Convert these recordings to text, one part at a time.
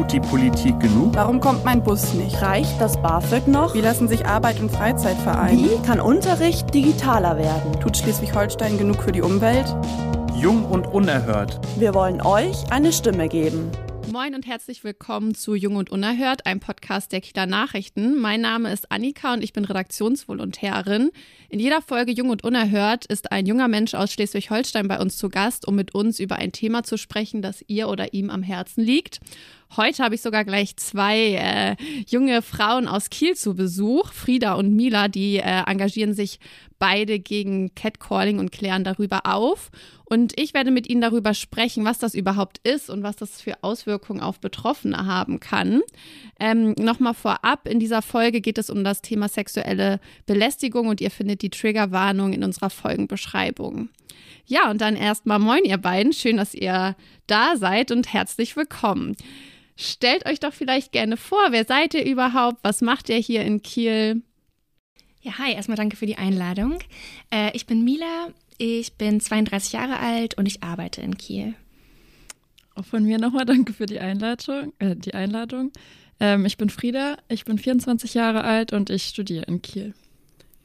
Tut die Politik genug? Warum kommt mein Bus nicht? Reicht das BAföG noch? Wie lassen sich Arbeit und Freizeit vereinen? Wie kann Unterricht digitaler werden? Tut Schleswig-Holstein genug für die Umwelt? Jung und unerhört. Wir wollen euch eine Stimme geben. Moin und herzlich willkommen zu Jung und Unerhört, einem Podcast der Kieler Nachrichten. Mein Name ist Annika und ich bin Redaktionsvolontärin. In jeder Folge Jung und Unerhört ist ein junger Mensch aus Schleswig-Holstein bei uns zu Gast, um mit uns über ein Thema zu sprechen, das ihr oder ihm am Herzen liegt. Heute habe ich sogar gleich zwei äh, junge Frauen aus Kiel zu Besuch, Frieda und Mila, die äh, engagieren sich beide gegen Catcalling und klären darüber auf. Und ich werde mit Ihnen darüber sprechen, was das überhaupt ist und was das für Auswirkungen auf Betroffene haben kann. Ähm, Nochmal vorab, in dieser Folge geht es um das Thema sexuelle Belästigung und ihr findet die Triggerwarnung in unserer Folgenbeschreibung. Ja, und dann erstmal moin ihr beiden, schön, dass ihr da seid und herzlich willkommen. Stellt euch doch vielleicht gerne vor, wer seid ihr überhaupt? Was macht ihr hier in Kiel? Ja, hi, erstmal danke für die Einladung. Äh, ich bin Mila, ich bin 32 Jahre alt und ich arbeite in Kiel. Auch von mir nochmal danke für die Einladung. Äh, die Einladung. Ähm, ich bin Frieda, ich bin 24 Jahre alt und ich studiere in Kiel.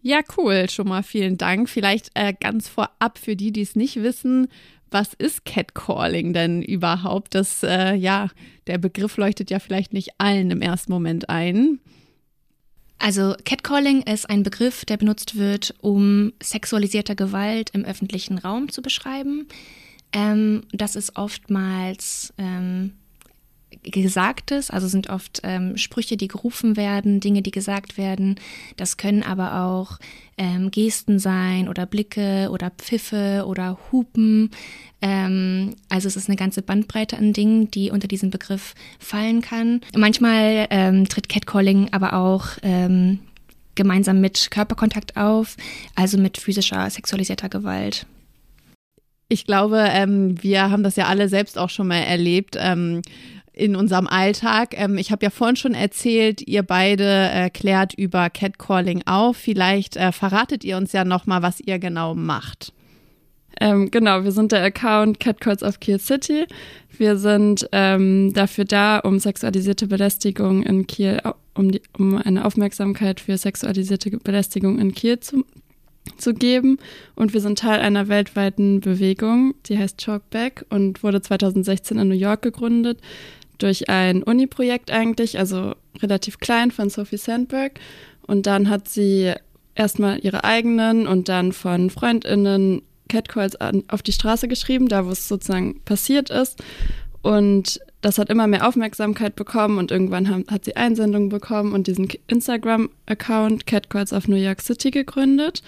Ja, cool, schon mal vielen Dank. Vielleicht äh, ganz vorab für die, die es nicht wissen, was ist Catcalling denn überhaupt? Das, äh, ja, der Begriff leuchtet ja vielleicht nicht allen im ersten Moment ein. Also Catcalling ist ein Begriff, der benutzt wird, um sexualisierte Gewalt im öffentlichen Raum zu beschreiben. Ähm, das ist oftmals ähm, Gesagtes, also sind oft ähm, Sprüche, die gerufen werden, Dinge, die gesagt werden. Das können aber auch ähm, Gesten sein oder Blicke oder Pfiffe oder Hupen. Ähm, also es ist eine ganze Bandbreite an Dingen, die unter diesen Begriff fallen kann. Manchmal ähm, tritt Catcalling aber auch ähm, gemeinsam mit Körperkontakt auf, also mit physischer, sexualisierter Gewalt. Ich glaube, ähm, wir haben das ja alle selbst auch schon mal erlebt. Ähm, in unserem Alltag. Ähm, ich habe ja vorhin schon erzählt, ihr beide äh, klärt über Catcalling auf. Vielleicht äh, verratet ihr uns ja noch mal, was ihr genau macht. Ähm, genau, wir sind der Account Catcalls of Kiel City. Wir sind ähm, dafür da, um sexualisierte Belästigung in Kiel, um, die, um eine Aufmerksamkeit für sexualisierte Belästigung in Kiel zu, zu geben. Und wir sind Teil einer weltweiten Bewegung, die heißt Chalkback und wurde 2016 in New York gegründet durch ein Uni-Projekt eigentlich, also relativ klein von Sophie Sandberg. Und dann hat sie erstmal ihre eigenen und dann von FreundInnen Catcalls auf die Straße geschrieben, da wo es sozusagen passiert ist. Und das hat immer mehr Aufmerksamkeit bekommen und irgendwann haben, hat sie Einsendungen bekommen und diesen Instagram-Account Catcalls of New York City gegründet.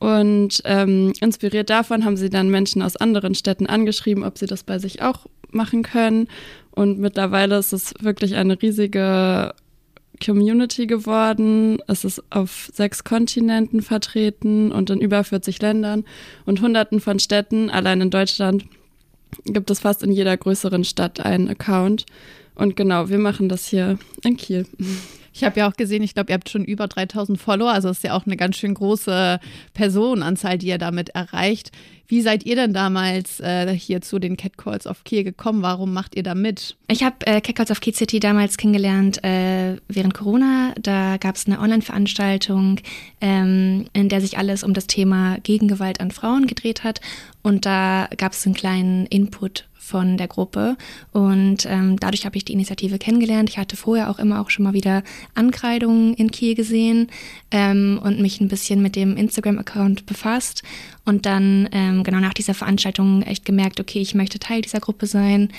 Und ähm, inspiriert davon haben sie dann Menschen aus anderen Städten angeschrieben, ob sie das bei sich auch machen können. Und mittlerweile ist es wirklich eine riesige Community geworden. Es ist auf sechs Kontinenten vertreten und in über 40 Ländern und hunderten von Städten. Allein in Deutschland gibt es fast in jeder größeren Stadt einen Account. Und genau, wir machen das hier in Kiel. Ich habe ja auch gesehen, ich glaube, ihr habt schon über 3000 Follower, also ist ja auch eine ganz schön große Personenanzahl, die ihr damit erreicht. Wie seid ihr denn damals äh, hier zu den Catcalls of Kiel gekommen? Warum macht ihr da mit? Ich habe äh, Catcalls of Kiel City damals kennengelernt äh, während Corona. Da gab es eine Online-Veranstaltung, ähm, in der sich alles um das Thema Gegengewalt an Frauen gedreht hat. Und da gab es einen kleinen Input von der Gruppe. Und ähm, dadurch habe ich die Initiative kennengelernt. Ich hatte vorher auch immer auch schon mal wieder Ankreidungen in Kiel gesehen ähm, und mich ein bisschen mit dem Instagram-Account befasst. Und dann ähm, genau nach dieser Veranstaltung echt gemerkt, okay, ich möchte Teil dieser Gruppe sein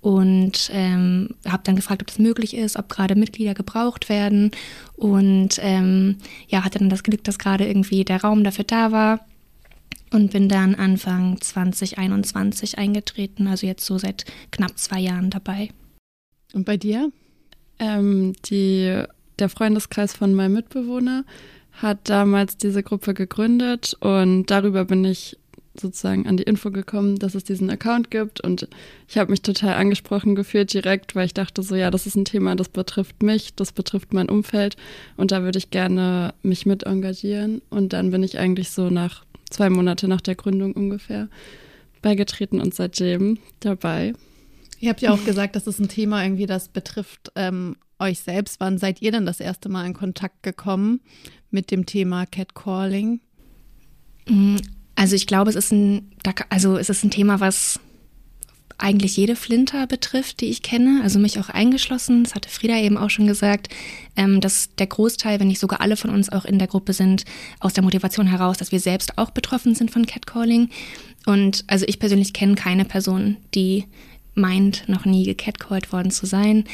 und ähm, habe dann gefragt, ob das möglich ist, ob gerade Mitglieder gebraucht werden und ähm, ja, hatte dann das Glück, dass gerade irgendwie der Raum dafür da war und bin dann Anfang 2021 eingetreten, also jetzt so seit knapp zwei Jahren dabei. Und bei dir? Ähm, die, der Freundeskreis von meinem Mitbewohner hat damals diese Gruppe gegründet und darüber bin ich sozusagen an die Info gekommen, dass es diesen Account gibt und ich habe mich total angesprochen gefühlt direkt, weil ich dachte so, ja, das ist ein Thema, das betrifft mich, das betrifft mein Umfeld und da würde ich gerne mich mit engagieren und dann bin ich eigentlich so nach zwei Monate nach der Gründung ungefähr beigetreten und seitdem dabei. Ihr habt ja auch gesagt, das ist ein Thema irgendwie, das betrifft ähm, euch selbst. Wann seid ihr denn das erste Mal in Kontakt gekommen mit dem Thema Catcalling? Mm, also ich glaube, es ist ein, also es ist ein Thema, was eigentlich jede Flinter betrifft, die ich kenne, also mich auch eingeschlossen. Das hatte Frieda eben auch schon gesagt, ähm, dass der Großteil, wenn nicht sogar alle von uns auch in der Gruppe sind, aus der Motivation heraus, dass wir selbst auch betroffen sind von Catcalling. Und also ich persönlich kenne keine Person, die meint, noch nie gecatcalled worden zu sein.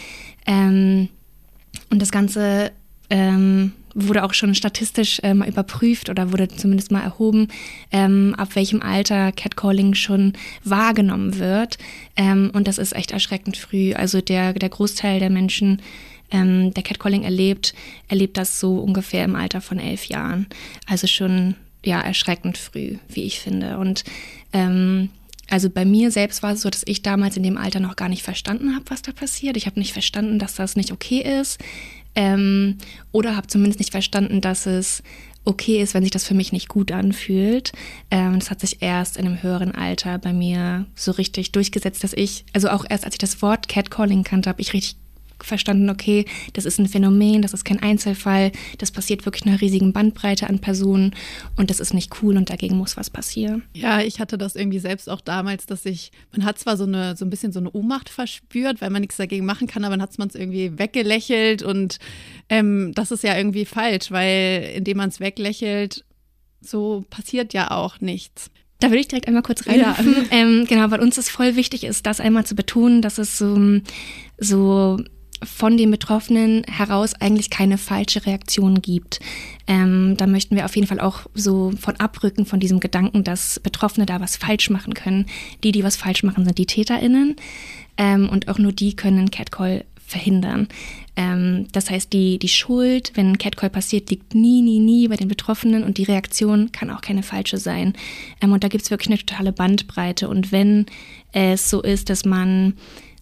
Ähm, und das Ganze ähm, wurde auch schon statistisch äh, mal überprüft oder wurde zumindest mal erhoben, ähm, ab welchem Alter Catcalling schon wahrgenommen wird. Ähm, und das ist echt erschreckend früh. Also der, der Großteil der Menschen, ähm, der Catcalling erlebt, erlebt das so ungefähr im Alter von elf Jahren. Also schon ja erschreckend früh, wie ich finde. Und ähm, also bei mir selbst war es so, dass ich damals in dem Alter noch gar nicht verstanden habe, was da passiert. Ich habe nicht verstanden, dass das nicht okay ist. Ähm, oder habe zumindest nicht verstanden, dass es okay ist, wenn sich das für mich nicht gut anfühlt. Ähm, das hat sich erst in einem höheren Alter bei mir so richtig durchgesetzt, dass ich, also auch erst als ich das Wort Catcalling kannte, habe ich richtig verstanden, okay, das ist ein Phänomen, das ist kein Einzelfall, das passiert wirklich einer riesigen Bandbreite an Personen und das ist nicht cool und dagegen muss was passieren. Ja, ich hatte das irgendwie selbst auch damals, dass ich, man hat zwar so eine, so ein bisschen so eine Ohnmacht verspürt, weil man nichts dagegen machen kann, aber dann hat man es irgendwie weggelächelt und ähm, das ist ja irgendwie falsch, weil indem man es weglächelt, so passiert ja auch nichts. Da würde ich direkt einmal kurz rein. Ja. Ähm, genau, weil uns es voll wichtig ist, das einmal zu betonen, dass es so, so von den Betroffenen heraus eigentlich keine falsche Reaktion gibt. Ähm, da möchten wir auf jeden Fall auch so von abrücken von diesem Gedanken, dass Betroffene da was falsch machen können. Die, die was falsch machen, sind die TäterInnen. Ähm, und auch nur die können Catcall verhindern. Ähm, das heißt, die, die Schuld, wenn Catcall passiert, liegt nie, nie, nie bei den Betroffenen und die Reaktion kann auch keine falsche sein. Ähm, und da gibt es wirklich eine totale Bandbreite. Und wenn es so ist, dass man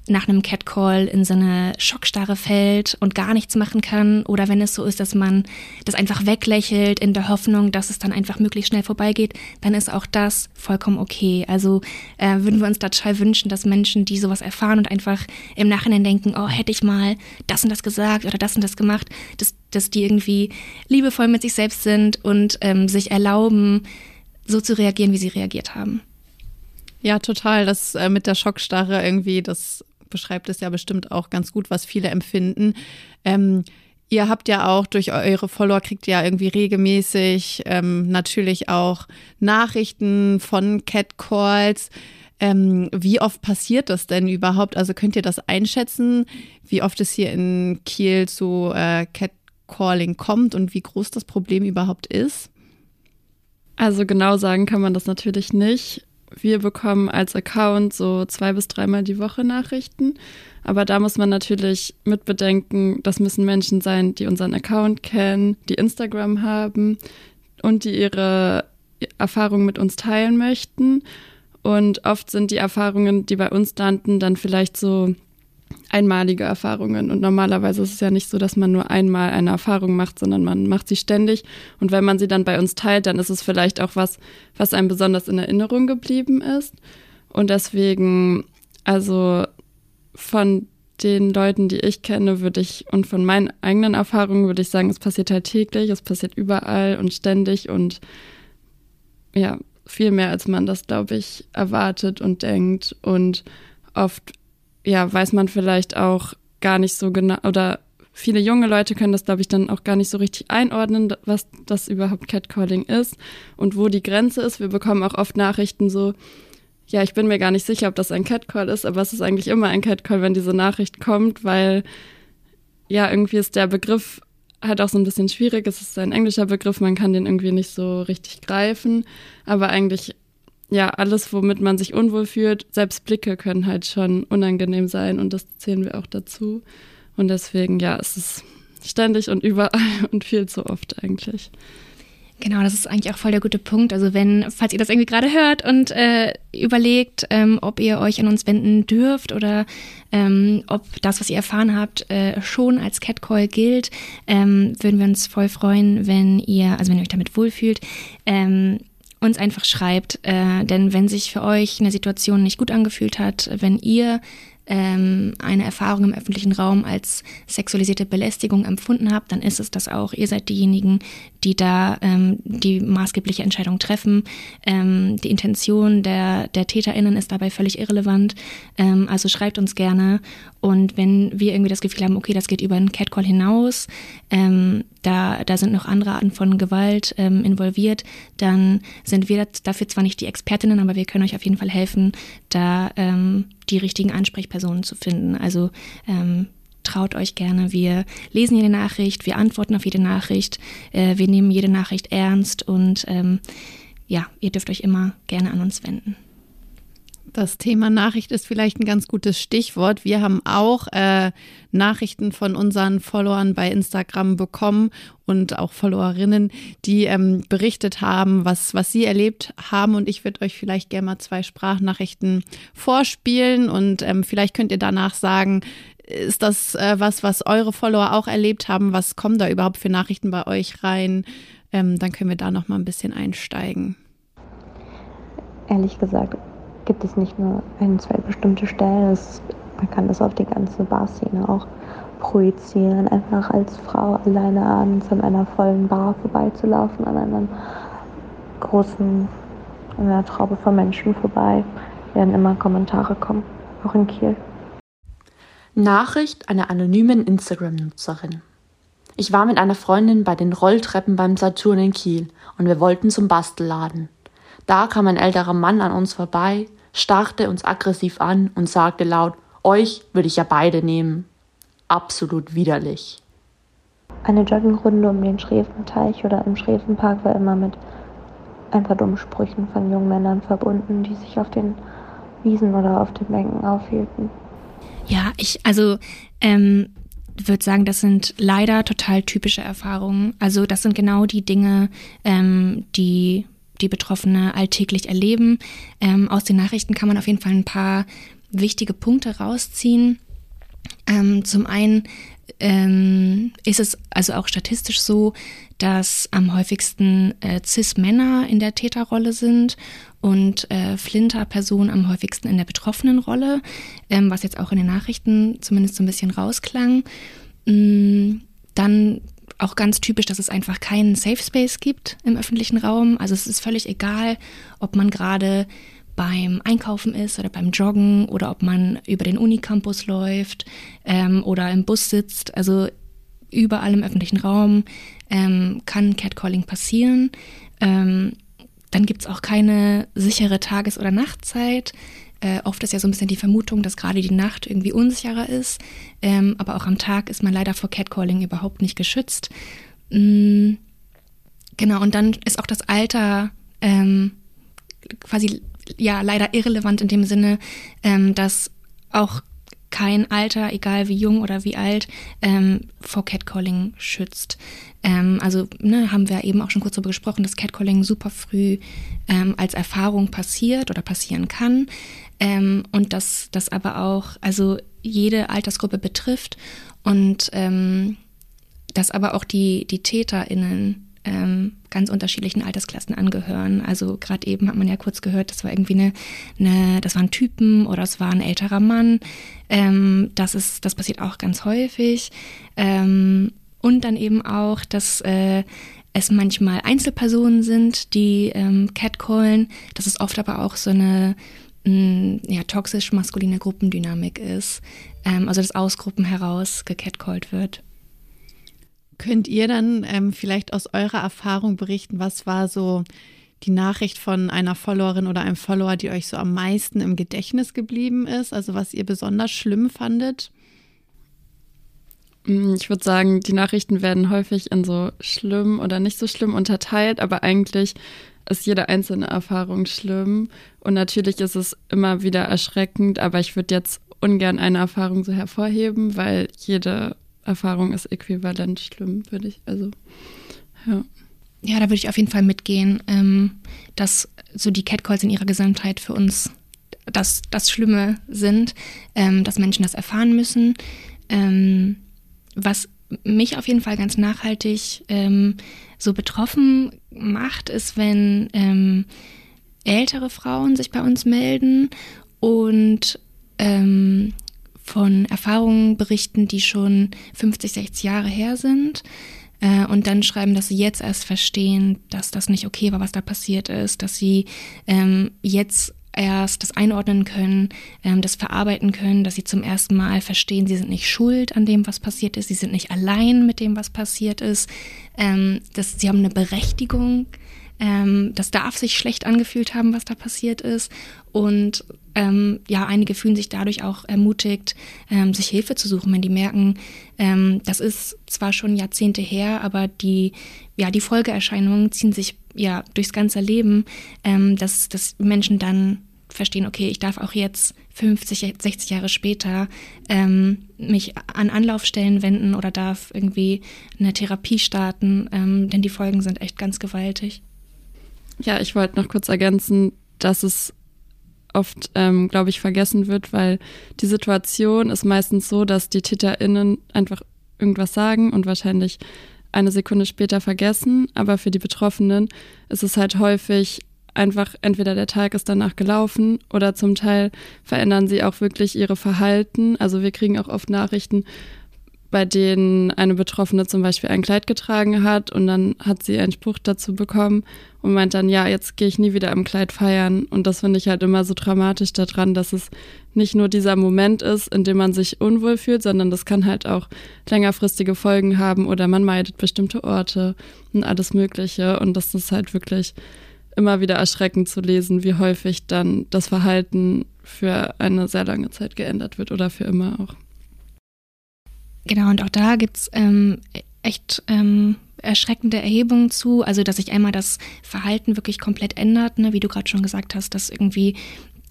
nach einem Catcall in so eine Schockstarre fällt und gar nichts machen kann oder wenn es so ist, dass man das einfach weglächelt in der Hoffnung, dass es dann einfach möglichst schnell vorbeigeht, dann ist auch das vollkommen okay. Also äh, würden wir uns da total wünschen, dass Menschen, die sowas erfahren und einfach im Nachhinein denken, oh, hätte ich mal das und das gesagt oder das und das gemacht, dass, dass die irgendwie liebevoll mit sich selbst sind und ähm, sich erlauben, so zu reagieren, wie sie reagiert haben. Ja, total. Das äh, mit der Schockstarre irgendwie, das beschreibt es ja bestimmt auch ganz gut, was viele empfinden. Ähm, ihr habt ja auch durch eure Follower kriegt ihr ja irgendwie regelmäßig ähm, natürlich auch Nachrichten von Catcalls. Ähm, wie oft passiert das denn überhaupt? Also könnt ihr das einschätzen, wie oft es hier in Kiel zu äh, Catcalling kommt und wie groß das Problem überhaupt ist? Also genau sagen kann man das natürlich nicht wir bekommen als Account so zwei bis dreimal die Woche Nachrichten. Aber da muss man natürlich mitbedenken, das müssen Menschen sein, die unseren Account kennen, die Instagram haben und die ihre Erfahrungen mit uns teilen möchten. Und oft sind die Erfahrungen, die bei uns landen, dann vielleicht so einmalige Erfahrungen. Und normalerweise ist es ja nicht so, dass man nur einmal eine Erfahrung macht, sondern man macht sie ständig. Und wenn man sie dann bei uns teilt, dann ist es vielleicht auch was, was einem besonders in Erinnerung geblieben ist. Und deswegen, also von den Leuten, die ich kenne, würde ich und von meinen eigenen Erfahrungen würde ich sagen, es passiert halt täglich, es passiert überall und ständig und ja, viel mehr, als man das, glaube ich, erwartet und denkt. Und oft ja, weiß man vielleicht auch gar nicht so genau oder viele junge Leute können das, glaube ich, dann auch gar nicht so richtig einordnen, was das überhaupt Catcalling ist und wo die Grenze ist. Wir bekommen auch oft Nachrichten so, ja, ich bin mir gar nicht sicher, ob das ein Catcall ist, aber es ist eigentlich immer ein Catcall, wenn diese Nachricht kommt, weil ja, irgendwie ist der Begriff halt auch so ein bisschen schwierig. Es ist ein englischer Begriff, man kann den irgendwie nicht so richtig greifen, aber eigentlich ja, alles, womit man sich unwohl fühlt, selbst Blicke können halt schon unangenehm sein und das zählen wir auch dazu. Und deswegen, ja, es ist ständig und überall und viel zu oft eigentlich. Genau, das ist eigentlich auch voll der gute Punkt. Also wenn, falls ihr das irgendwie gerade hört und äh, überlegt, ähm, ob ihr euch an uns wenden dürft oder ähm, ob das, was ihr erfahren habt, äh, schon als Catcall gilt, ähm, würden wir uns voll freuen, wenn ihr, also wenn ihr euch damit wohlfühlt, ähm, uns einfach schreibt. Äh, denn wenn sich für euch eine Situation nicht gut angefühlt hat, wenn ihr ähm, eine Erfahrung im öffentlichen Raum als sexualisierte Belästigung empfunden habt, dann ist es das auch. Ihr seid diejenigen, die da ähm, die maßgebliche Entscheidung treffen. Ähm, die Intention der, der TäterInnen ist dabei völlig irrelevant. Ähm, also schreibt uns gerne. Und wenn wir irgendwie das Gefühl haben, okay, das geht über einen Catcall hinaus, ähm, da, da sind noch andere Arten von Gewalt ähm, involviert, dann sind wir dafür zwar nicht die Expertinnen, aber wir können euch auf jeden Fall helfen, da ähm, die richtigen Ansprechpersonen zu finden. Also ähm, traut euch gerne. Wir lesen jede Nachricht, wir antworten auf jede Nachricht, äh, wir nehmen jede Nachricht ernst und ähm, ja, ihr dürft euch immer gerne an uns wenden. Das Thema Nachricht ist vielleicht ein ganz gutes Stichwort. Wir haben auch äh, Nachrichten von unseren Followern bei Instagram bekommen und auch Followerinnen, die ähm, berichtet haben, was, was sie erlebt haben. Und ich würde euch vielleicht gerne mal zwei Sprachnachrichten vorspielen und ähm, vielleicht könnt ihr danach sagen, ist das äh, was, was eure Follower auch erlebt haben? Was kommen da überhaupt für Nachrichten bei euch rein? Ähm, dann können wir da noch mal ein bisschen einsteigen. Ehrlich gesagt, gibt es nicht nur ein, zwei bestimmte Stellen. Es, man kann das auf die ganze Barszene auch projizieren. Einfach als Frau alleine abends an einer vollen Bar vorbeizulaufen, an einem großen, an einer Traube von Menschen vorbei, werden immer Kommentare kommen, auch in Kiel. Nachricht einer anonymen Instagram-Nutzerin. Ich war mit einer Freundin bei den Rolltreppen beim Saturn in Kiel und wir wollten zum Bastelladen. Da kam ein älterer Mann an uns vorbei, starrte uns aggressiv an und sagte laut, euch würde ich ja beide nehmen. Absolut widerlich. Eine Joggingrunde um den Schräfenteich oder im Schräfenpark war immer mit ein paar dummen Sprüchen von jungen Männern verbunden, die sich auf den Wiesen oder auf den Bänken aufhielten. Ja, ich, also ähm, würde sagen, das sind leider total typische Erfahrungen. Also das sind genau die Dinge, ähm, die die Betroffene alltäglich erleben. Ähm, aus den Nachrichten kann man auf jeden Fall ein paar wichtige Punkte rausziehen. Ähm, zum einen ähm, ist es also auch statistisch so, dass am häufigsten äh, CIS-Männer in der Täterrolle sind und äh, Flinter-Personen am häufigsten in der betroffenen Rolle, ähm, was jetzt auch in den Nachrichten zumindest so ein bisschen rausklang. Mm, dann auch ganz typisch, dass es einfach keinen Safe Space gibt im öffentlichen Raum. Also es ist völlig egal, ob man gerade beim Einkaufen ist oder beim Joggen oder ob man über den Unicampus läuft ähm, oder im Bus sitzt. Also überall im öffentlichen Raum ähm, kann Catcalling passieren. Ähm, dann gibt es auch keine sichere Tages- oder Nachtzeit. Äh, oft ist ja so ein bisschen die Vermutung, dass gerade die Nacht irgendwie unsicherer ist. Ähm, aber auch am Tag ist man leider vor Catcalling überhaupt nicht geschützt. Mhm. Genau, und dann ist auch das Alter ähm, quasi ja leider irrelevant in dem Sinne, ähm, dass auch kein Alter, egal wie jung oder wie alt, ähm, vor Catcalling schützt. Ähm, also ne, haben wir eben auch schon kurz darüber gesprochen, dass Catcalling super früh ähm, als Erfahrung passiert oder passieren kann ähm, und dass das aber auch also jede Altersgruppe betrifft und ähm, dass aber auch die, die TäterInnen ähm, ganz unterschiedlichen Altersklassen angehören. Also gerade eben hat man ja kurz gehört, das war irgendwie eine, eine das waren Typen oder es war ein älterer Mann. Ähm, das ist, das passiert auch ganz häufig. Ähm, und dann eben auch, dass äh, es manchmal Einzelpersonen sind, die ähm, catcallen. Das ist oft aber auch so eine mh, ja, toxisch-maskuline Gruppendynamik ist. Ähm, also dass aus Gruppen heraus gecatcallt wird. Könnt ihr dann ähm, vielleicht aus eurer Erfahrung berichten, was war so die Nachricht von einer Followerin oder einem Follower, die euch so am meisten im Gedächtnis geblieben ist? Also was ihr besonders schlimm fandet? Mm, ich würde sagen, die Nachrichten werden häufig in so schlimm oder nicht so schlimm unterteilt, aber eigentlich ist jede einzelne Erfahrung schlimm. Und natürlich ist es immer wieder erschreckend, aber ich würde jetzt ungern eine Erfahrung so hervorheben, weil jede Erfahrung ist äquivalent schlimm, würde ich. Also, ja. Ja, da würde ich auf jeden Fall mitgehen, ähm, dass so die Catcalls in ihrer Gesamtheit für uns das, das Schlimme sind, ähm, dass Menschen das erfahren müssen. Ähm, was mich auf jeden Fall ganz nachhaltig ähm, so betroffen macht, ist, wenn ähm, ältere Frauen sich bei uns melden und ähm, von Erfahrungen berichten, die schon 50, 60 Jahre her sind äh, und dann schreiben, dass sie jetzt erst verstehen, dass das nicht okay war, was da passiert ist, dass sie ähm, jetzt erst das einordnen können, ähm, das verarbeiten können, dass sie zum ersten Mal verstehen, sie sind nicht schuld an dem, was passiert ist, sie sind nicht allein mit dem, was passiert ist, ähm, dass sie haben eine Berechtigung, ähm, das darf sich schlecht angefühlt haben, was da passiert ist und ähm, ja, einige fühlen sich dadurch auch ermutigt, ähm, sich Hilfe zu suchen, wenn die merken, ähm, das ist zwar schon Jahrzehnte her, aber die, ja, die Folgeerscheinungen ziehen sich ja durchs ganze Leben, ähm, dass, dass Menschen dann verstehen, okay, ich darf auch jetzt 50, 60 Jahre später ähm, mich an Anlaufstellen wenden oder darf irgendwie eine Therapie starten, ähm, denn die Folgen sind echt ganz gewaltig. Ja, ich wollte noch kurz ergänzen, dass es oft, ähm, glaube ich, vergessen wird, weil die Situation ist meistens so, dass die TäterInnen einfach irgendwas sagen und wahrscheinlich eine Sekunde später vergessen. Aber für die Betroffenen ist es halt häufig einfach entweder der Tag ist danach gelaufen oder zum Teil verändern sie auch wirklich ihre Verhalten. Also wir kriegen auch oft Nachrichten, bei denen eine Betroffene zum Beispiel ein Kleid getragen hat und dann hat sie einen Spruch dazu bekommen und meint dann, ja, jetzt gehe ich nie wieder im Kleid feiern. Und das finde ich halt immer so dramatisch daran, dass es nicht nur dieser Moment ist, in dem man sich unwohl fühlt, sondern das kann halt auch längerfristige Folgen haben oder man meidet bestimmte Orte und alles Mögliche. Und das ist halt wirklich immer wieder erschreckend zu lesen, wie häufig dann das Verhalten für eine sehr lange Zeit geändert wird oder für immer auch. Genau, und auch da gibt es ähm, echt ähm, erschreckende Erhebungen zu. Also, dass sich einmal das Verhalten wirklich komplett ändert, ne? wie du gerade schon gesagt hast, dass irgendwie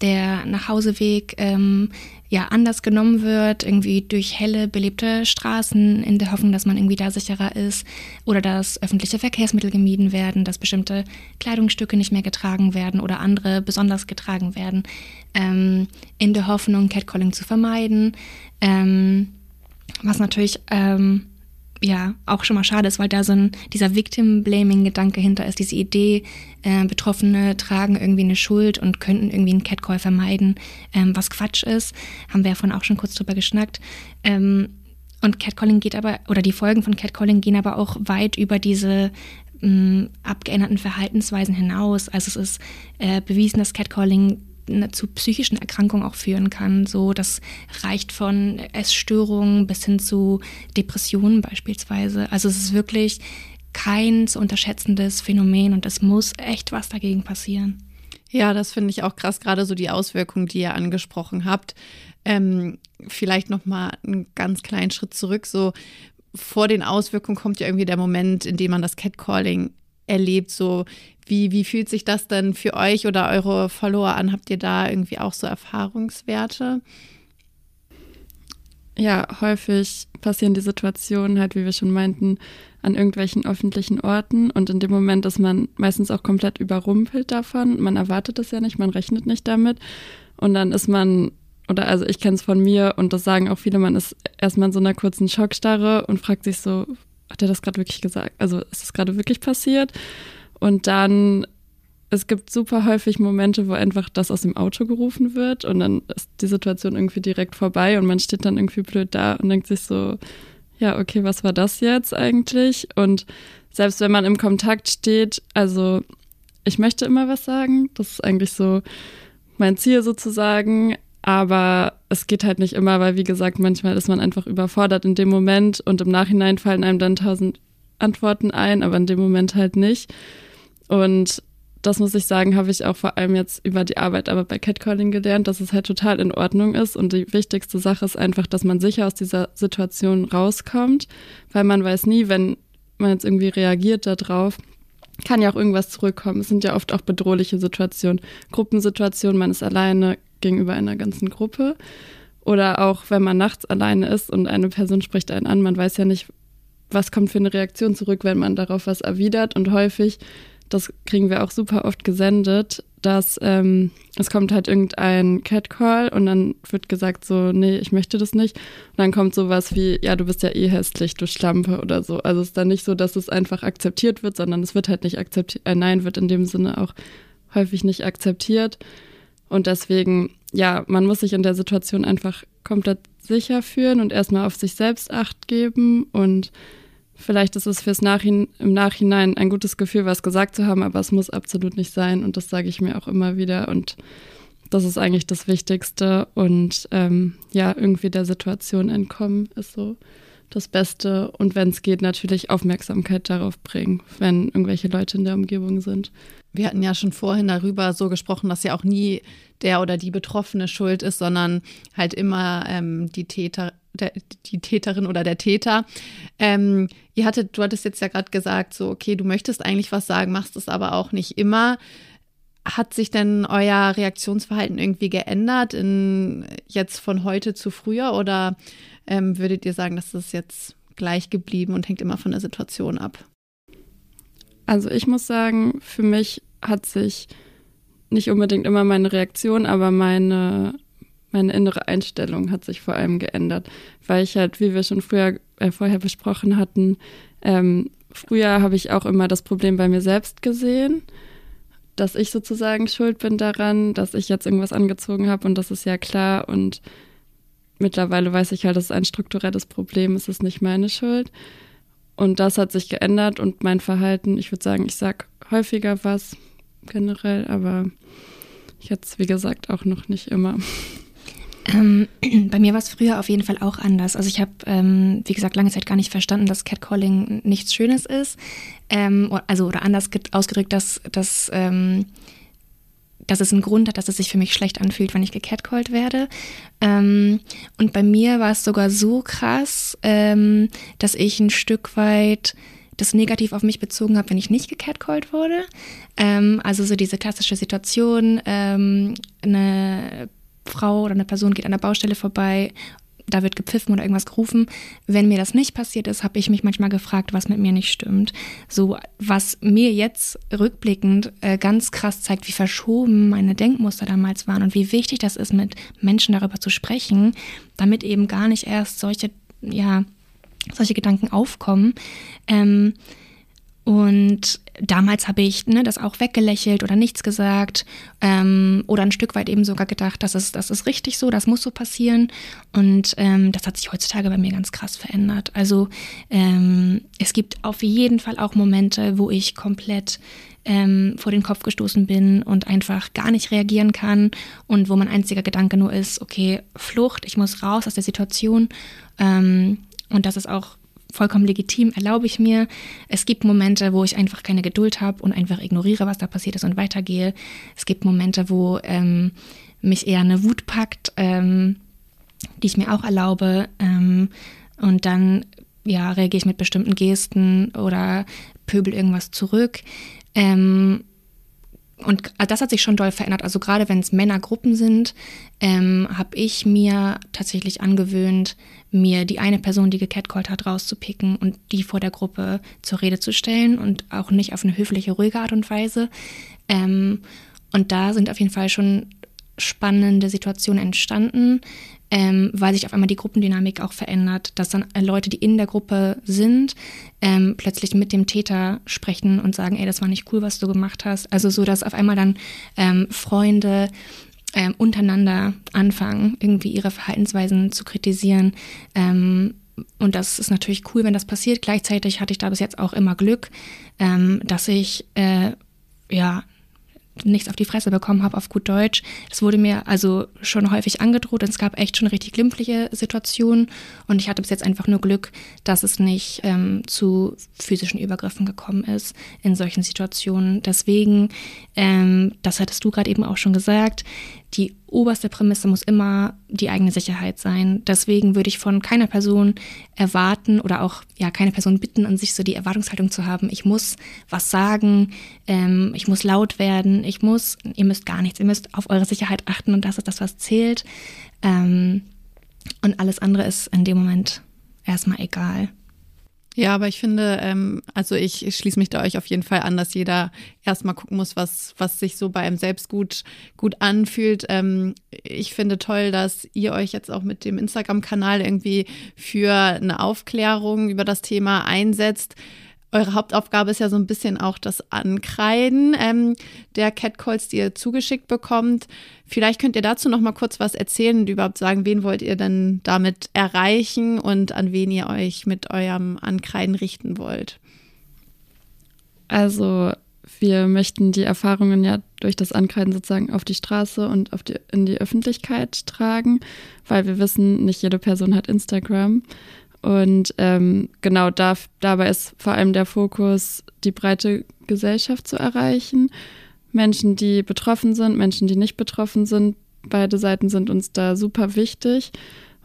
der Nachhauseweg ähm, ja anders genommen wird, irgendwie durch helle, belebte Straßen in der Hoffnung, dass man irgendwie da sicherer ist oder dass öffentliche Verkehrsmittel gemieden werden, dass bestimmte Kleidungsstücke nicht mehr getragen werden oder andere besonders getragen werden, ähm, in der Hoffnung, Catcalling zu vermeiden. Ähm, was natürlich ähm, ja auch schon mal schade ist, weil da so ein dieser Victim-Blaming-Gedanke hinter ist, diese Idee, äh, Betroffene tragen irgendwie eine Schuld und könnten irgendwie einen Catcall vermeiden, ähm, was Quatsch ist. Haben wir ja vorhin auch schon kurz drüber geschnackt. Ähm, und Catcalling geht aber, oder die Folgen von Catcalling gehen aber auch weit über diese ähm, abgeänderten Verhaltensweisen hinaus. Also es ist äh, bewiesen, dass Catcalling zu psychischen Erkrankungen auch führen kann. So, das reicht von Essstörungen bis hin zu Depressionen beispielsweise. Also es ist wirklich kein zu unterschätzendes Phänomen und es muss echt was dagegen passieren. Ja, das finde ich auch krass, gerade so die Auswirkungen, die ihr angesprochen habt. Ähm, vielleicht noch mal einen ganz kleinen Schritt zurück. So vor den Auswirkungen kommt ja irgendwie der Moment, in dem man das Catcalling erlebt. So wie, wie fühlt sich das denn für euch oder eure Follower an? Habt ihr da irgendwie auch so Erfahrungswerte? Ja, häufig passieren die Situationen halt, wie wir schon meinten, an irgendwelchen öffentlichen Orten und in dem Moment ist man meistens auch komplett überrumpelt davon. Man erwartet es ja nicht, man rechnet nicht damit und dann ist man, oder also ich kenne es von mir und das sagen auch viele, man ist erstmal in so einer kurzen Schockstarre und fragt sich so, hat er das gerade wirklich gesagt? Also ist das gerade wirklich passiert? Und dann, es gibt super häufig Momente, wo einfach das aus dem Auto gerufen wird und dann ist die Situation irgendwie direkt vorbei und man steht dann irgendwie blöd da und denkt sich so, ja, okay, was war das jetzt eigentlich? Und selbst wenn man im Kontakt steht, also ich möchte immer was sagen, das ist eigentlich so mein Ziel sozusagen, aber es geht halt nicht immer, weil wie gesagt, manchmal ist man einfach überfordert in dem Moment und im Nachhinein fallen einem dann tausend Antworten ein, aber in dem Moment halt nicht. Und das muss ich sagen, habe ich auch vor allem jetzt über die Arbeit aber bei Catcalling gelernt, dass es halt total in Ordnung ist. Und die wichtigste Sache ist einfach, dass man sicher aus dieser Situation rauskommt, weil man weiß nie, wenn man jetzt irgendwie reagiert darauf, kann ja auch irgendwas zurückkommen. Es sind ja oft auch bedrohliche Situationen, Gruppensituationen, man ist alleine gegenüber einer ganzen Gruppe. Oder auch, wenn man nachts alleine ist und eine Person spricht einen an, man weiß ja nicht, was kommt für eine Reaktion zurück, wenn man darauf was erwidert. Und häufig das kriegen wir auch super oft gesendet, dass ähm, es kommt halt irgendein Catcall und dann wird gesagt so, nee, ich möchte das nicht. Und dann kommt sowas wie, ja, du bist ja eh hässlich, du Schlampe oder so. Also es ist dann nicht so, dass es einfach akzeptiert wird, sondern es wird halt nicht akzeptiert, äh, nein, wird in dem Sinne auch häufig nicht akzeptiert. Und deswegen, ja, man muss sich in der Situation einfach komplett sicher fühlen und erstmal auf sich selbst acht geben. Und vielleicht ist es fürs Nachhinein, im Nachhinein ein gutes Gefühl, was gesagt zu haben, aber es muss absolut nicht sein. Und das sage ich mir auch immer wieder. Und das ist eigentlich das Wichtigste. Und ähm, ja, irgendwie der Situation entkommen ist so das Beste. Und wenn es geht, natürlich Aufmerksamkeit darauf bringen, wenn irgendwelche Leute in der Umgebung sind. Wir hatten ja schon vorhin darüber so gesprochen, dass ja auch nie der oder die Betroffene schuld ist, sondern halt immer ähm, die Täter, der, die Täterin oder der Täter. Ähm, ihr hattet, du hattest jetzt ja gerade gesagt, so, okay, du möchtest eigentlich was sagen, machst es aber auch nicht immer. Hat sich denn euer Reaktionsverhalten irgendwie geändert in jetzt von heute zu früher? Oder ähm, würdet ihr sagen, dass das jetzt gleich geblieben und hängt immer von der Situation ab? Also ich muss sagen, für mich hat sich nicht unbedingt immer meine Reaktion, aber meine, meine innere Einstellung hat sich vor allem geändert, weil ich halt, wie wir schon früher, äh, vorher besprochen hatten, ähm, früher habe ich auch immer das Problem bei mir selbst gesehen, dass ich sozusagen schuld bin daran, dass ich jetzt irgendwas angezogen habe und das ist ja klar und mittlerweile weiß ich halt, das ist ein strukturelles Problem, es ist nicht meine Schuld. Und das hat sich geändert und mein Verhalten, ich würde sagen, ich sage häufiger was generell, aber jetzt, wie gesagt, auch noch nicht immer. Ähm, bei mir war es früher auf jeden Fall auch anders. Also ich habe, ähm, wie gesagt, lange Zeit gar nicht verstanden, dass Catcalling nichts Schönes ist. Ähm, also oder anders ausgedrückt, dass, dass ähm, dass es einen Grund hat, dass es sich für mich schlecht anfühlt, wenn ich gecatcalled werde. Ähm, und bei mir war es sogar so krass, ähm, dass ich ein Stück weit das negativ auf mich bezogen habe, wenn ich nicht gecatcalled wurde. Ähm, also so diese klassische Situation, ähm, eine Frau oder eine Person geht an der Baustelle vorbei da wird gepfiffen oder irgendwas gerufen. Wenn mir das nicht passiert ist, habe ich mich manchmal gefragt, was mit mir nicht stimmt. So, was mir jetzt rückblickend äh, ganz krass zeigt, wie verschoben meine Denkmuster damals waren und wie wichtig das ist, mit Menschen darüber zu sprechen, damit eben gar nicht erst solche, ja, solche Gedanken aufkommen. Ähm, und damals habe ich ne, das auch weggelächelt oder nichts gesagt ähm, oder ein Stück weit eben sogar gedacht, das ist, das ist richtig so, das muss so passieren. Und ähm, das hat sich heutzutage bei mir ganz krass verändert. Also ähm, es gibt auf jeden Fall auch Momente, wo ich komplett ähm, vor den Kopf gestoßen bin und einfach gar nicht reagieren kann und wo mein einziger Gedanke nur ist, okay, Flucht, ich muss raus aus der Situation. Ähm, und das ist auch vollkommen legitim, erlaube ich mir. Es gibt Momente, wo ich einfach keine Geduld habe und einfach ignoriere, was da passiert ist und weitergehe. Es gibt Momente, wo ähm, mich eher eine Wut packt, ähm, die ich mir auch erlaube. Ähm, und dann ja, reagiere ich mit bestimmten Gesten oder pöbel irgendwas zurück. Ähm, und das hat sich schon doll verändert. Also gerade wenn es Männergruppen sind, ähm, habe ich mir tatsächlich angewöhnt, mir die eine Person, die gecatcallt hat, rauszupicken und die vor der Gruppe zur Rede zu stellen und auch nicht auf eine höfliche, ruhige Art und Weise. Ähm, und da sind auf jeden Fall schon spannende Situationen entstanden, ähm, weil sich auf einmal die Gruppendynamik auch verändert, dass dann Leute, die in der Gruppe sind, ähm, plötzlich mit dem Täter sprechen und sagen, ey, das war nicht cool, was du gemacht hast. Also so, dass auf einmal dann ähm, Freunde ähm, untereinander anfangen, irgendwie ihre Verhaltensweisen zu kritisieren. Ähm, und das ist natürlich cool, wenn das passiert. Gleichzeitig hatte ich da bis jetzt auch immer Glück, ähm, dass ich äh, ja nichts auf die Fresse bekommen habe, auf gut Deutsch. Das wurde mir also schon häufig angedroht und es gab echt schon richtig glimpfliche Situationen. Und ich hatte bis jetzt einfach nur Glück, dass es nicht ähm, zu physischen Übergriffen gekommen ist in solchen Situationen. Deswegen, ähm, das hattest du gerade eben auch schon gesagt, die oberste Prämisse muss immer die eigene Sicherheit sein. Deswegen würde ich von keiner Person erwarten oder auch ja keine Person bitten, an sich so die Erwartungshaltung zu haben. Ich muss was sagen, ähm, ich muss laut werden, ich muss, ihr müsst gar nichts, ihr müsst auf eure Sicherheit achten und das ist das, was zählt. Ähm, und alles andere ist in dem Moment erstmal egal. Ja, aber ich finde, ähm, also ich, schließe mich da euch auf jeden Fall an, dass jeder erstmal gucken muss, was, was sich so bei einem selbst gut, gut anfühlt. Ähm, ich finde toll, dass ihr euch jetzt auch mit dem Instagram-Kanal irgendwie für eine Aufklärung über das Thema einsetzt. Eure Hauptaufgabe ist ja so ein bisschen auch das Ankreiden ähm, der Catcalls, die ihr zugeschickt bekommt. Vielleicht könnt ihr dazu noch mal kurz was erzählen und überhaupt sagen, wen wollt ihr denn damit erreichen und an wen ihr euch mit eurem Ankreiden richten wollt. Also wir möchten die Erfahrungen ja durch das Ankreiden sozusagen auf die Straße und auf die, in die Öffentlichkeit tragen, weil wir wissen, nicht jede Person hat Instagram. Und ähm, genau da, dabei ist vor allem der Fokus, die breite Gesellschaft zu erreichen. Menschen, die betroffen sind, Menschen, die nicht betroffen sind. Beide Seiten sind uns da super wichtig.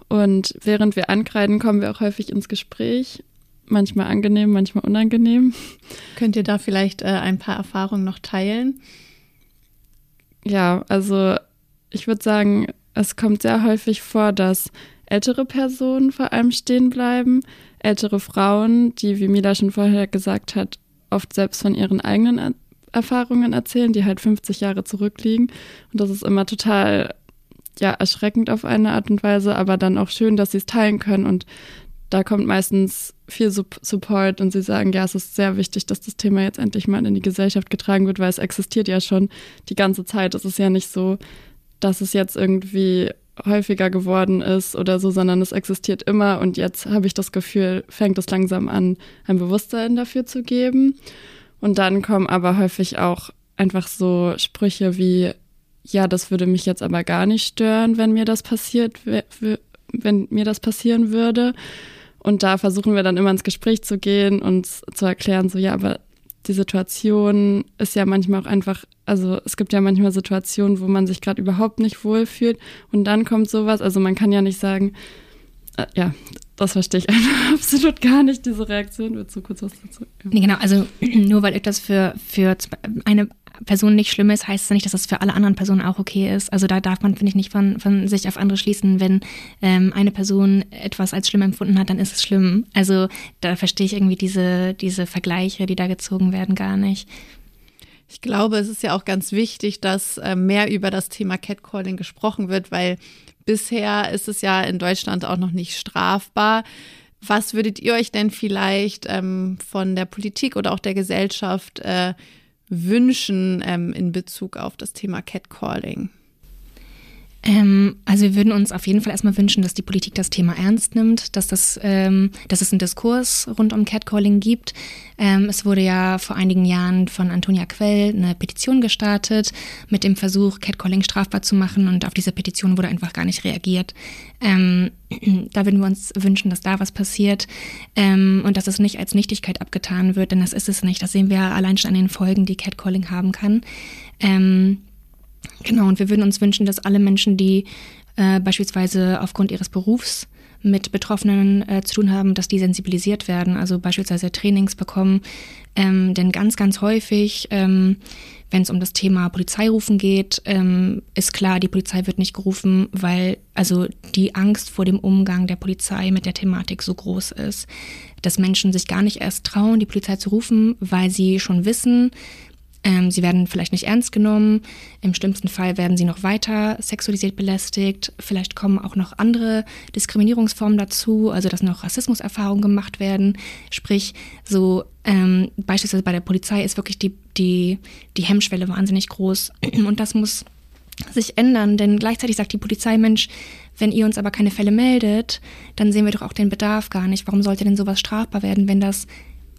Und während wir ankreiden, kommen wir auch häufig ins Gespräch. Manchmal angenehm, manchmal unangenehm. Könnt ihr da vielleicht äh, ein paar Erfahrungen noch teilen? Ja, also ich würde sagen, es kommt sehr häufig vor, dass ältere Personen vor allem stehen bleiben, ältere Frauen, die, wie Mila schon vorher gesagt hat, oft selbst von ihren eigenen Erfahrungen erzählen, die halt 50 Jahre zurückliegen. Und das ist immer total ja, erschreckend auf eine Art und Weise, aber dann auch schön, dass sie es teilen können. Und da kommt meistens viel Support und sie sagen, ja, es ist sehr wichtig, dass das Thema jetzt endlich mal in die Gesellschaft getragen wird, weil es existiert ja schon die ganze Zeit. Es ist ja nicht so, dass es jetzt irgendwie häufiger geworden ist oder so, sondern es existiert immer und jetzt habe ich das Gefühl, fängt es langsam an, ein Bewusstsein dafür zu geben. Und dann kommen aber häufig auch einfach so Sprüche wie, ja, das würde mich jetzt aber gar nicht stören, wenn mir das passiert, wenn mir das passieren würde. Und da versuchen wir dann immer ins Gespräch zu gehen und zu erklären, so, ja, aber die Situation ist ja manchmal auch einfach, also es gibt ja manchmal Situationen, wo man sich gerade überhaupt nicht wohlfühlt und dann kommt sowas. Also man kann ja nicht sagen, äh, ja, das verstehe ich einfach absolut gar nicht, diese Reaktion. Wird so kurz was dazu? Ja. Nee, genau, also nur weil etwas für, für eine Person nicht schlimm ist, heißt es nicht, dass das für alle anderen Personen auch okay ist. Also da darf man, finde ich, nicht von, von sich auf andere schließen. Wenn ähm, eine Person etwas als schlimm empfunden hat, dann ist es schlimm. Also da verstehe ich irgendwie diese, diese Vergleiche, die da gezogen werden, gar nicht. Ich glaube, es ist ja auch ganz wichtig, dass äh, mehr über das Thema Catcalling gesprochen wird, weil bisher ist es ja in Deutschland auch noch nicht strafbar. Was würdet ihr euch denn vielleicht ähm, von der Politik oder auch der Gesellschaft äh, wünschen ähm, in Bezug auf das Thema Catcalling? Ähm, also wir würden uns auf jeden Fall erstmal wünschen, dass die Politik das Thema ernst nimmt, dass, das, ähm, dass es einen Diskurs rund um Catcalling gibt. Ähm, es wurde ja vor einigen Jahren von Antonia Quell eine Petition gestartet mit dem Versuch, Catcalling strafbar zu machen und auf diese Petition wurde einfach gar nicht reagiert. Ähm, da würden wir uns wünschen, dass da was passiert ähm, und dass es nicht als Nichtigkeit abgetan wird, denn das ist es nicht. Das sehen wir allein schon an den Folgen, die Catcalling haben kann. Ähm, Genau, und wir würden uns wünschen, dass alle Menschen, die äh, beispielsweise aufgrund ihres Berufs mit Betroffenen äh, zu tun haben, dass die sensibilisiert werden, also beispielsweise Trainings bekommen. Ähm, denn ganz, ganz häufig, ähm, wenn es um das Thema Polizeirufen geht, ähm, ist klar, die Polizei wird nicht gerufen, weil also die Angst vor dem Umgang der Polizei mit der Thematik so groß ist, dass Menschen sich gar nicht erst trauen, die Polizei zu rufen, weil sie schon wissen, ähm, sie werden vielleicht nicht ernst genommen. Im schlimmsten Fall werden sie noch weiter sexualisiert belästigt. Vielleicht kommen auch noch andere Diskriminierungsformen dazu, also dass noch Rassismuserfahrungen gemacht werden. Sprich, so ähm, beispielsweise bei der Polizei ist wirklich die, die, die Hemmschwelle wahnsinnig groß. Und das muss sich ändern, denn gleichzeitig sagt die Polizei, Mensch, wenn ihr uns aber keine Fälle meldet, dann sehen wir doch auch den Bedarf gar nicht. Warum sollte denn sowas strafbar werden, wenn das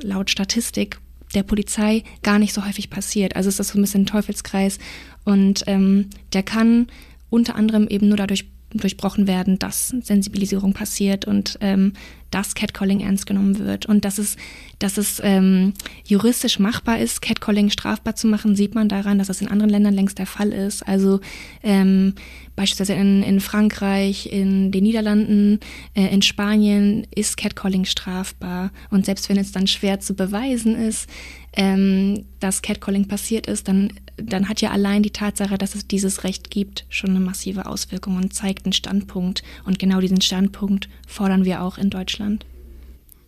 laut Statistik der Polizei gar nicht so häufig passiert. Also ist so ein bisschen ein Teufelskreis und ähm, der kann unter anderem eben nur dadurch durchbrochen werden, dass Sensibilisierung passiert und ähm, dass Catcalling ernst genommen wird. Und dass es, dass es ähm, juristisch machbar ist, Catcalling strafbar zu machen, sieht man daran, dass es in anderen Ländern längst der Fall ist. Also ähm, beispielsweise in, in Frankreich, in den Niederlanden, äh, in Spanien ist Catcalling strafbar. Und selbst wenn es dann schwer zu beweisen ist, ähm, dass Catcalling passiert ist, dann, dann hat ja allein die Tatsache, dass es dieses Recht gibt, schon eine massive Auswirkung und zeigt einen Standpunkt. Und genau diesen Standpunkt fordern wir auch in Deutschland.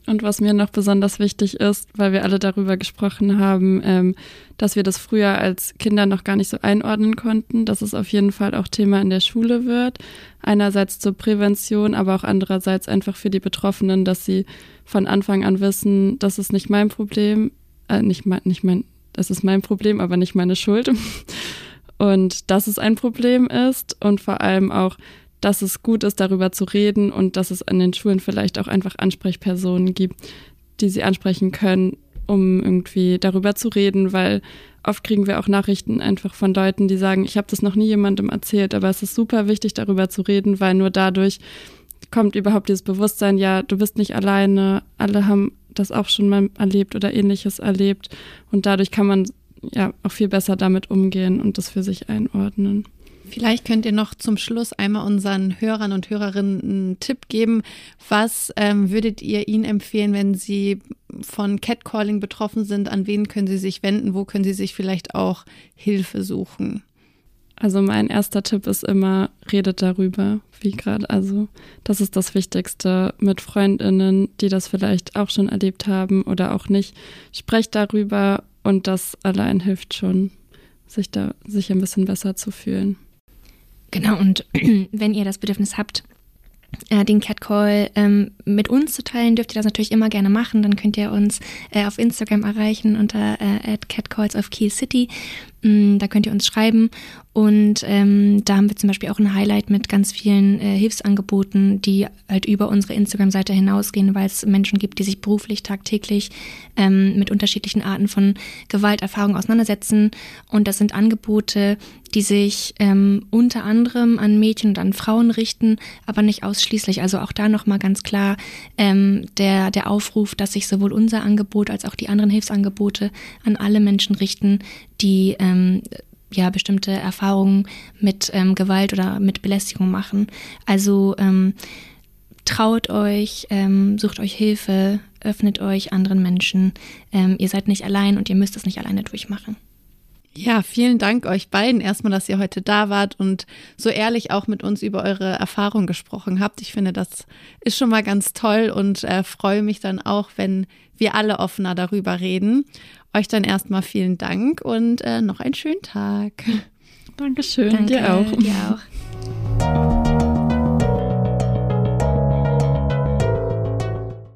Und was mir noch besonders wichtig ist, weil wir alle darüber gesprochen haben, ähm, dass wir das früher als Kinder noch gar nicht so einordnen konnten, dass es auf jeden Fall auch Thema in der Schule wird. Einerseits zur Prävention, aber auch andererseits einfach für die Betroffenen, dass sie von Anfang an wissen, das ist nicht mein Problem, äh, nicht, mein, nicht mein, das ist mein Problem, aber nicht meine Schuld. Und dass es ein Problem ist und vor allem auch, dass es gut ist, darüber zu reden und dass es an den Schulen vielleicht auch einfach Ansprechpersonen gibt, die sie ansprechen können, um irgendwie darüber zu reden, weil oft kriegen wir auch Nachrichten einfach von Leuten, die sagen, ich habe das noch nie jemandem erzählt, aber es ist super wichtig, darüber zu reden, weil nur dadurch kommt überhaupt dieses Bewusstsein, ja, du bist nicht alleine, alle haben das auch schon mal erlebt oder ähnliches erlebt und dadurch kann man ja auch viel besser damit umgehen und das für sich einordnen. Vielleicht könnt ihr noch zum Schluss einmal unseren Hörern und Hörerinnen einen Tipp geben. Was ähm, würdet ihr ihnen empfehlen, wenn sie von Catcalling betroffen sind? An wen können sie sich wenden? Wo können sie sich vielleicht auch Hilfe suchen? Also mein erster Tipp ist immer, redet darüber, wie gerade. Also das ist das Wichtigste mit Freundinnen, die das vielleicht auch schon erlebt haben oder auch nicht. Sprecht darüber und das allein hilft schon, sich da sich ein bisschen besser zu fühlen. Genau, und wenn ihr das Bedürfnis habt, äh, den Catcall ähm, mit uns zu teilen, dürft ihr das natürlich immer gerne machen. Dann könnt ihr uns äh, auf Instagram erreichen unter äh, Catcalls of Kiel City. Mm, da könnt ihr uns schreiben und ähm, da haben wir zum Beispiel auch ein Highlight mit ganz vielen äh, Hilfsangeboten, die halt über unsere Instagram-Seite hinausgehen, weil es Menschen gibt, die sich beruflich tagtäglich ähm, mit unterschiedlichen Arten von Gewalterfahrungen auseinandersetzen. Und das sind Angebote, die sich ähm, unter anderem an Mädchen und an Frauen richten, aber nicht ausschließlich. Also auch da nochmal ganz klar ähm, der, der Aufruf, dass sich sowohl unser Angebot als auch die anderen Hilfsangebote an alle Menschen richten, die ähm, ja bestimmte Erfahrungen mit ähm, Gewalt oder mit Belästigung machen. Also ähm, traut euch, ähm, sucht euch Hilfe, öffnet euch anderen Menschen. Ähm, ihr seid nicht allein und ihr müsst es nicht alleine durchmachen. Ja, vielen Dank euch beiden erstmal, dass ihr heute da wart und so ehrlich auch mit uns über eure Erfahrung gesprochen habt. Ich finde, das ist schon mal ganz toll und äh, freue mich dann auch, wenn wir alle offener darüber reden. Euch dann erstmal vielen Dank und äh, noch einen schönen Tag. Dankeschön, Danke, dir auch. Dir auch.